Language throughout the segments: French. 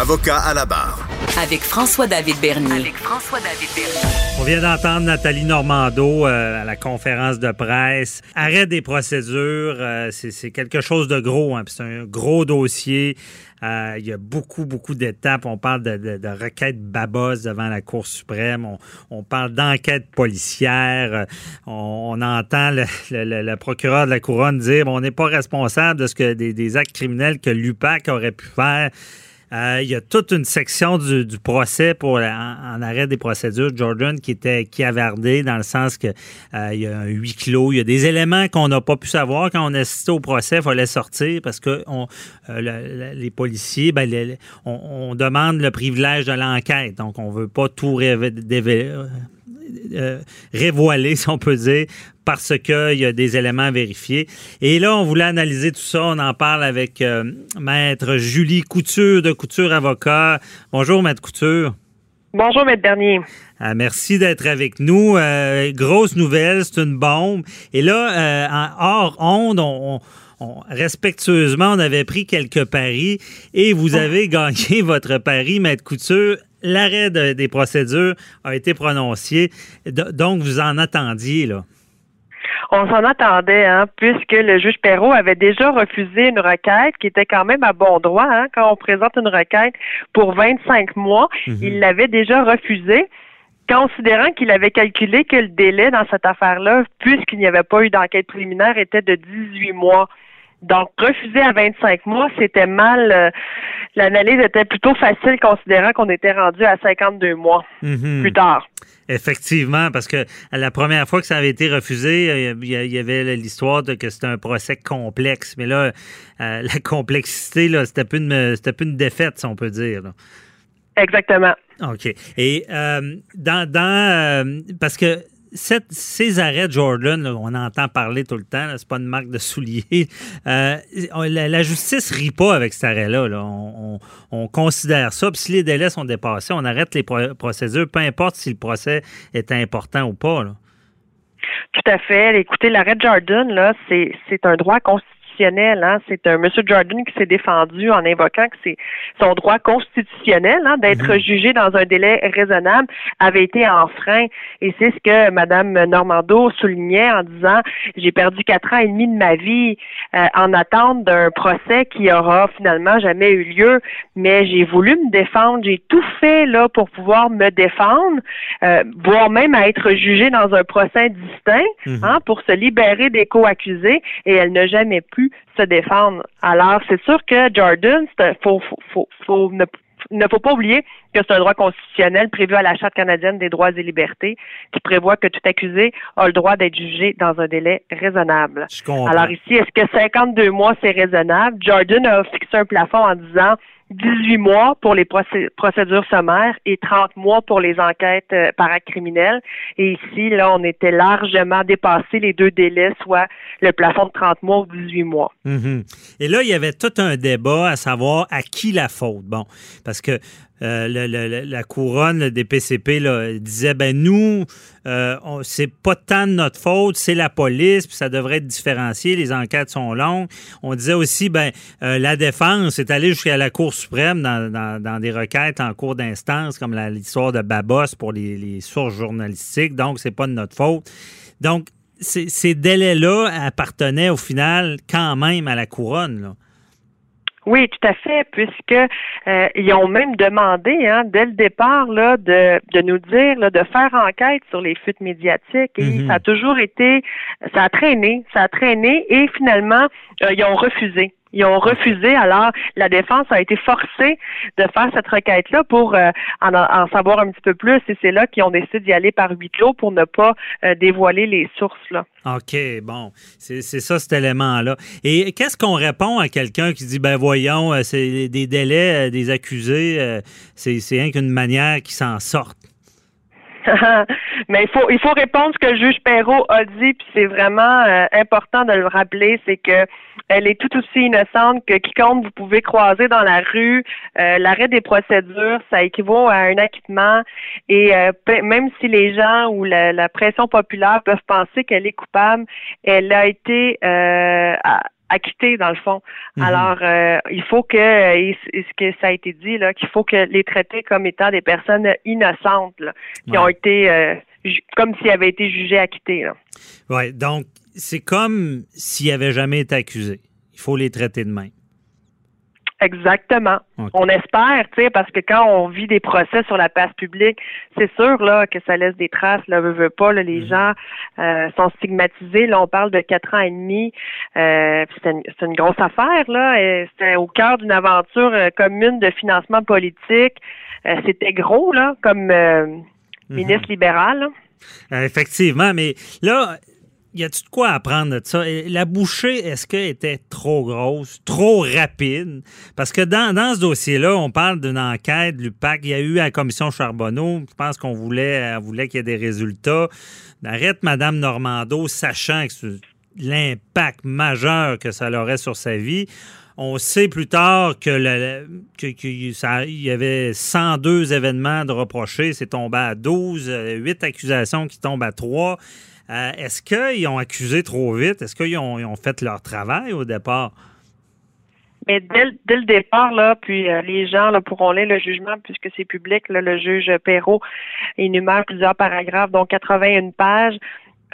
Avocat à la barre. Avec François-David Bernier. avec François-David Bernier. On vient d'entendre Nathalie Normando euh, à la conférence de presse. Arrêt des procédures, euh, c'est quelque chose de gros. Hein, c'est un gros dossier. Euh, il y a beaucoup, beaucoup d'étapes. On parle de, de, de requêtes babos devant la Cour suprême. On, on parle d'enquête policière. On, on entend le, le- le- le procureur de la Couronne dire on n'est pas responsable de ce que des, des actes criminels que l'UPAC aurait pu faire. Euh, il y a toute une section du, du procès pour en, arrêt des procédures, Jordan, qui était chiavardé dans le sens que euh, il y a un huis clos, il y a des éléments qu'on n'a pas pu savoir quand on assistait au procès, il fallait sortir parce que on, euh, le- le- les policiers, ben, on, on demande le privilège de l'enquête, donc on veut pas tout révé- dévé- euh, révoiler, si on peut dire, parce qu'il y a des éléments à vérifier. Et là, on voulait analyser tout ça. On en parle avec euh, Maître Julie Couture de Couture Avocat. Bonjour, Maître Couture. Bonjour, Maître Bernier. Euh, merci d'être avec nous. Euh, grosse nouvelle, c'est une bombe. Et là, en hors onde, on, on- on- respectueusement, on avait pris quelques paris et vous avez gagné votre pari, Maître Couture. L'arrêt de- des procédures a été prononcé. Do- Donc, vous en attendiez, là? On s'en attendait, hein, puisque le juge Perrault avait déjà refusé une requête qui était quand même à bon droit. Hein, quand on présente une requête pour 25 mois, il l'avait déjà refusé, considérant qu'il avait calculé que le délai dans cette affaire-là, puisqu'il n'y avait pas eu d'enquête préliminaire, était de 18 mois. Donc, refuser à 25 mois, c'était mal. euh, L'analyse était plutôt facile considérant qu'on était rendu à 52 mois Mhm. plus tard. Effectivement, parce que la première fois que ça avait été refusé, euh, il y avait l'histoire de que c'était un procès complexe. Mais là, euh, la complexité, c'était plus une, plus une défaite, si on peut dire. là. Exactement. OK. Et euh, dans, dans parce que ces arrêts Jordan, là, on entend parler tout le temps, c'est pas une marque de soulier. Euh, la, la justice rit pas avec cet arrêt-là. là. On, on- on considère ça. Puis si les délais sont dépassés, on arrête les pro- procédures, peu importe si le procès est important ou pas. Tout à fait. Écoutez, l'arrêt Jordan, là, c'est un droit constitutionnel. Hein. C'est un Monsieur Jordan qui s'est défendu en invoquant que c'est son droit constitutionnel hein, d'être jugé dans un délai raisonnable avait été enfreint. Et c'est ce que Madame Normando soulignait en disant j'ai perdu quatre ans et demi de ma vie euh, en attente d'un procès qui aura finalement jamais eu lieu, mais j'ai voulu me défendre, j'ai tout fait là pour pouvoir me défendre, euh, voire même à être jugée dans un procès distinct hein, pour se libérer des co-accusés et elle n'a jamais pu se défendre. Alors, c'est sûr que Jordan, faut, faut, faut, faut ne, ne faut pas oublier que c'est un droit constitutionnel prévu à la Charte canadienne des droits et libertés qui prévoit que tout accusé a le droit d'être jugé dans un délai raisonnable. Alors ici, est-ce que 52 mois, c'est raisonnable? Jordan a fixé un plafond en disant 18 mois pour les procé- procédures sommaires et 30 mois pour les enquêtes euh, par acte criminel. Et ici, là, on était largement dépassé les deux délais, soit le plafond de 30 mois ou 18 mois. Mhm. Et là, il y avait tout un débat à savoir à qui la faute. Bon, parce que euh, la couronne le DPCP là, disait ben nous, euh, c'est pas tant de notre faute, c'est la police, puis ça devrait être différencié, les enquêtes sont longues. On disait aussi ben euh, la défense est allée jusqu'à la Cour suprême dans, des requêtes en cours d'instance, comme l'histoire de Babos pour les, sources journalistiques, donc c'est pas de notre faute. Donc, ces, délais-là appartenaient au final quand même à la couronne. Oui, tout à fait, puisque euh, ils ont même demandé, hein, dès le départ, là, de, de nous dire, là, de faire enquête sur les fuites médiatiques. Et Mhm. ça a toujours été, ça a traîné, ça a traîné, et finalement, euh, ils ont refusé. Ils ont refusé. Alors, la défense a été forcée de faire cette requête-là pour euh, en, savoir un petit peu plus. Et c'est là qu'ils ont décidé d'y aller par huis clos pour ne pas euh, dévoiler les sources. Là. OK, bon. C'est ça, cet élément-là. Et qu'est-ce qu'on répond à quelqu'un qui dit, ben voyons, euh, c'est des délais des accusés, c'est rien qu'une manière qui s'en sortent? Mais il faut il faut répondre ce que le juge Perrault a dit, puis c'est vraiment euh, important de le rappeler, c'est que elle est tout aussi innocente que quiconque vous pouvez croiser dans la rue. Euh, l'arrêt des procédures, ça équivaut à un acquittement. Et euh, même si les gens ou la, pression populaire peuvent penser qu'elle est coupable, elle a été acquittés dans le fond. Mhm. Alors, euh, il faut que, ce que ça a été dit là, qu'il faut que les traiter comme étant des personnes innocentes, qui ont été euh, comme s'ils avaient été jugés acquittés. Oui, donc c'est comme s'ils n'avaient jamais été accusés. Il faut les traiter de même. Exactement. On espère, tu sais, parce que quand on vit des procès sur la place publique, c'est sûr là que ça laisse des traces. Là, veut, veut pas. Là, les mm-hmm. gens euh, sont stigmatisés. Là, on parle de quatre ans et demi. Euh, c'est une, grosse affaire là. C'était au cœur d'une aventure euh, commune de financement politique. Euh, c'était gros là, comme mm-hmm. ministre libéral. effectivement, mais là, y a-tu de quoi apprendre de ça? La bouchée, est-ce qu'elle était trop grosse, trop rapide? Parce que dans, ce dossier-là, on parle d'une enquête, l'UPAC. Il y a eu à la commission Charbonneau, je pense qu'on voulait, qu'il y ait des résultats. Arrête Mme Normando, sachant que l'impact majeur que ça aurait sur sa vie. On sait plus tard que, le, il y avait 102 événements de reprochés, c'est tombé à 12, 8 accusations qui tombent à 3. Euh, est-ce qu'ils ont accusé trop vite? Est-ce qu'ils ont, fait leur travail au départ? Mais dès, le départ, là, puis euh, les gens là, pourront lire le jugement puisque c'est public. le juge Perrault énumère plusieurs paragraphes, dont 81 pages.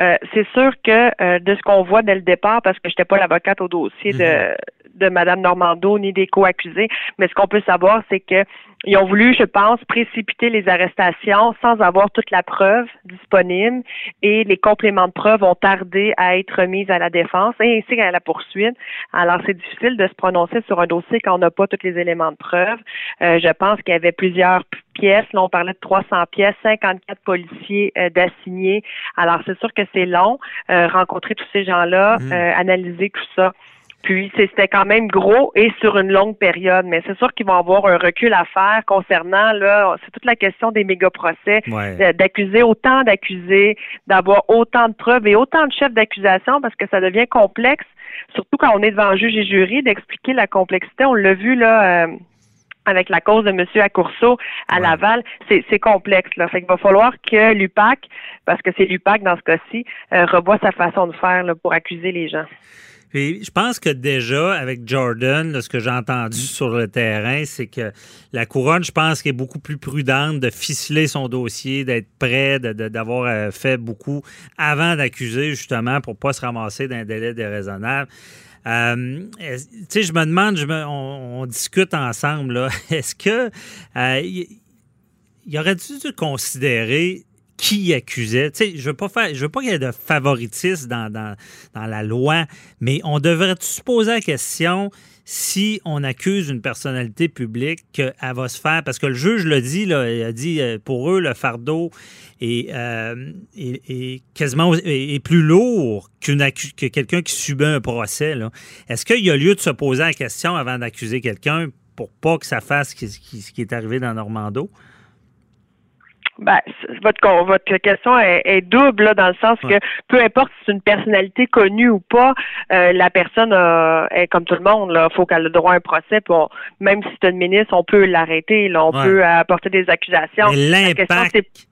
Euh, c'est sûr que de ce qu'on voit dès le départ, parce que je n'étais pas l'avocate au dossier de, mm-hmm de Mme Normando ni des co-accusés, mais ce qu'on peut savoir, c'est que ils ont voulu, je pense, précipiter les arrestations sans avoir toute la preuve disponible et les compléments de preuve ont tardé à être mis à la défense et ainsi qu'à la poursuite. Alors, c'est difficile de se prononcer sur un dossier quand on n'a pas tous les éléments de preuve. Euh, je pense qu'il y avait plusieurs pièces. Là, on parlait de 300 pièces, 54 policiers euh, d'assignés. Alors, c'est sûr que c'est long, euh, rencontrer tous ces gens-là, mmh. analyser tout ça. Puis c'était quand même gros et sur une longue période, mais c'est sûr qu'ils vont avoir un recul à faire concernant là, c'est toute la question des méga procès, d'accuser autant d'accusés, d'avoir autant de preuves et autant de chefs d'accusation parce que ça devient complexe, surtout quand on est devant un juge et jury, d'expliquer la complexité. On l'a vu là. Euh, avec la cause de M. Accourceau à Laval, c'est complexe. Là. Fait qu'il va falloir que l'UPAC, parce que c'est l'UPAC dans ce cas-ci, euh, revoie sa façon de faire là, pour accuser les gens je pense que déjà, avec Jordan, ce que j'ai entendu sur le terrain, c'est que la couronne, je pense qu'elle est beaucoup plus prudente de ficeler son dossier, d'être prêt, d'avoir euh, fait beaucoup avant d'accuser, justement, pour ne pas se ramasser d'un délai déraisonnable. Euh, tu sais, je me demande, on, discute ensemble, est-ce que euh, il aurait dû considérer qui accusait. Tu sais, je veux pas faire, veux pas qu'il y ait de favoritisme dans, la loi, mais on devrait se poser la question si on accuse une personnalité publique qu'elle va se faire, parce que le juge l'a dit, là, il a dit euh, pour eux, le fardeau est, euh, quasiment est, plus lourd que quelqu'un qui subit un procès. Est-ce qu'il y a lieu de se poser la question avant d'accuser quelqu'un pour pas que ça fasse ce qui est arrivé dans Normando? Ben, votre, votre question est, double là, dans le sens que peu importe si c'est une personnalité connue ou pas, euh, la personne est comme tout le monde. Il faut qu'elle ait le droit à un procès. même si c'est une ministre, on peut l'arrêter. On peut apporter des accusations. L'impact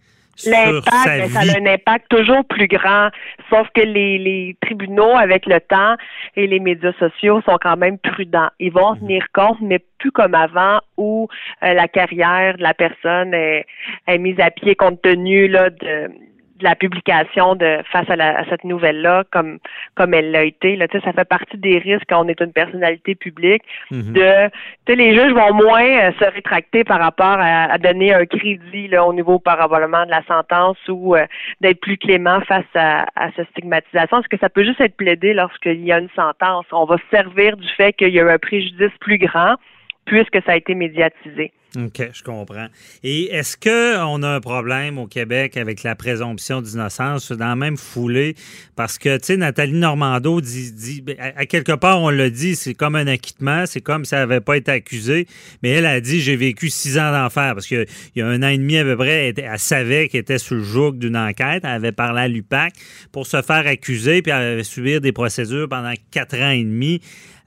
L'impact, ben, ça a un impact toujours plus grand, sauf que les, les, tribunaux, avec le temps et les médias sociaux, sont quand même prudents. Ils vont mhm. tenir compte, mais plus comme avant, où euh, la carrière de la personne est, est mise à pied compte tenu là, de de la publication de face à, la, à cette nouvelle-là, comme comme elle l'a été. Là, ça fait partie des risques quand on est une personnalité publique. Mhm. De, les juges vont moins euh, se rétracter par rapport à, donner un crédit là, au niveau probablement de la sentence ou euh, d'être plus clément face à, à cette stigmatisation. Est-ce que ça peut juste être plaidé lorsqu'il y a une sentence? On va se servir du fait qu'il y a eu un préjudice plus grand puisque ça a été médiatisé. OK, je comprends. Et est-ce qu'on a un problème au Québec avec la présomption d'innocence dans la même foulée? Parce que, tu sais, Nathalie Normando dit, dit ben, à, quelque part, on l'a dit, c'est comme un acquittement, c'est comme si elle n'avait pas été accusée, mais elle a dit, j'ai vécu six ans d'enfer, parce qu'il y a un an et demi à peu près, elle, savait qu'elle était sous le joug d'une enquête, elle avait parlé à l'UPAC pour se faire accuser, puis elle avait subir des procédures pendant quatre ans et demi.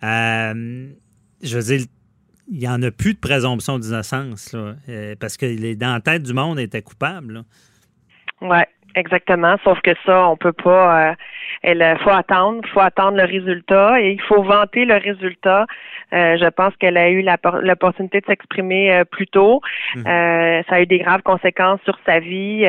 Euh, je veux dire, il n'y en a plus de présomption d'innocence, euh, parce que les, dans la tête du monde était coupable. Oui, exactement. Sauf que ça, on peut pas. Euh, il faut attendre, faut attendre le résultat et il faut vanter le résultat euh, je pense qu'elle a eu l'opportunité de s'exprimer euh, plus tôt. Mhm. Euh, ça a eu des graves conséquences sur sa vie.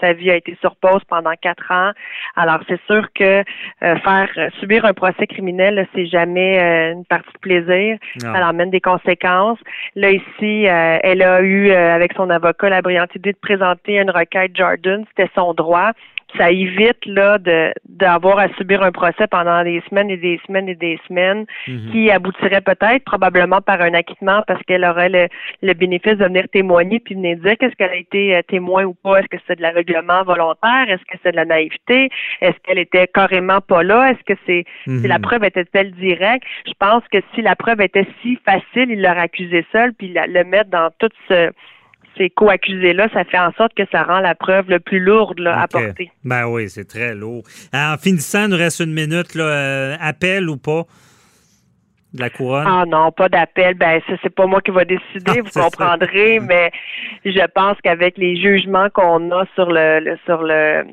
sa vie a été sur pause pendant quatre ans. Alors, c'est sûr que faire subir un procès criminel, c'est jamais une partie de plaisir. Ça amène des conséquences. Là, ici, elle a eu, avec son avocat, la brillante idée de présenter une requête Jordan. C'était son droit ça évite là de d'avoir à subir un procès pendant des semaines et des semaines et des semaines mhm. qui aboutirait peut-être probablement par un acquittement parce qu'elle aurait le, le, bénéfice de venir témoigner puis venir dire qu'est-ce qu'elle a été euh, témoin ou pas. Est-ce que c'est de l'aveuglement volontaire? Est-ce que c'est de la naïveté? Est-ce qu'elle était carrément pas là? Est-ce que c'est si la mhm. preuve était-elle directe? Je pense que si la preuve était si facile il l'aurait accusé seul puis le mettre dans tout ce ces co-accusés-là, ça fait en sorte que ça rend la preuve le plus lourde là, à porter. Ben oui, c'est très lourd. En finissant, il nous reste une minute. Là, euh, appel ou pas? De la couronne? Ah non, pas d'appel. Ben, c'est pas moi qui va décider, vous comprendrez, mais je pense qu'avec les jugements qu'on a sur le, sur le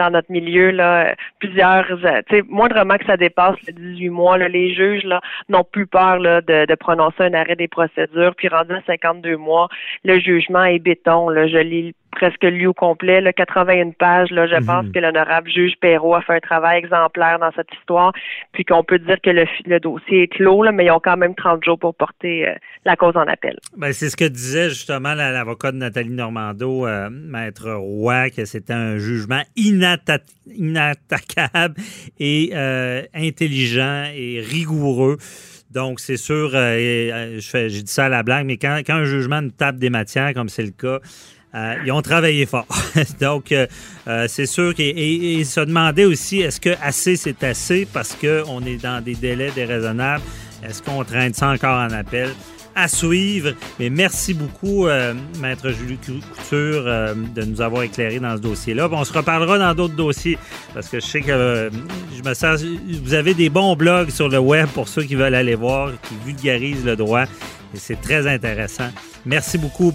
dans notre milieu, là, plusieurs euh, tu sais, moindrement que ça dépasse les 18 mois, là, les juges là, n'ont plus peur là, de, de prononcer un arrêt des procédures. Puis rendu à 52 mois, le jugement est béton. Là, je lis presque lu au complet, là, 81 pages. Là, je mhm. pense que l'honorable juge Perrault a fait un travail exemplaire dans cette histoire, puis qu'on peut dire que le, le dossier est clos, là, mais ils ont quand même 30 jours pour porter euh, la cause en appel. Ben, c'est ce que disait justement l'avocat de Nathalie Normando, euh, Maître Roy, que c'était un jugement inattaquable et euh, intelligent et rigoureux. Donc, c'est sûr, j'ai dit ça à la blague, mais quand, quand un jugement nous tape des matières, comme c'est le cas, euh, ils ont travaillé fort. Donc, euh, euh, c'est sûr qu'ils se demandaient aussi est-ce que assez c'est assez parce qu'on est dans des délais déraisonnables? Est-ce qu'on traîne ça encore en appel? À suivre. Mais merci beaucoup, Maître Julie Couture, de nous avoir éclairé dans ce dossier-là. On se reparlera dans d'autres dossiers parce que je sais que je me sens, vous avez des bons blogs sur le web pour ceux qui veulent aller voir, qui vulgarisent le droit. Et c'est très intéressant. Merci beaucoup.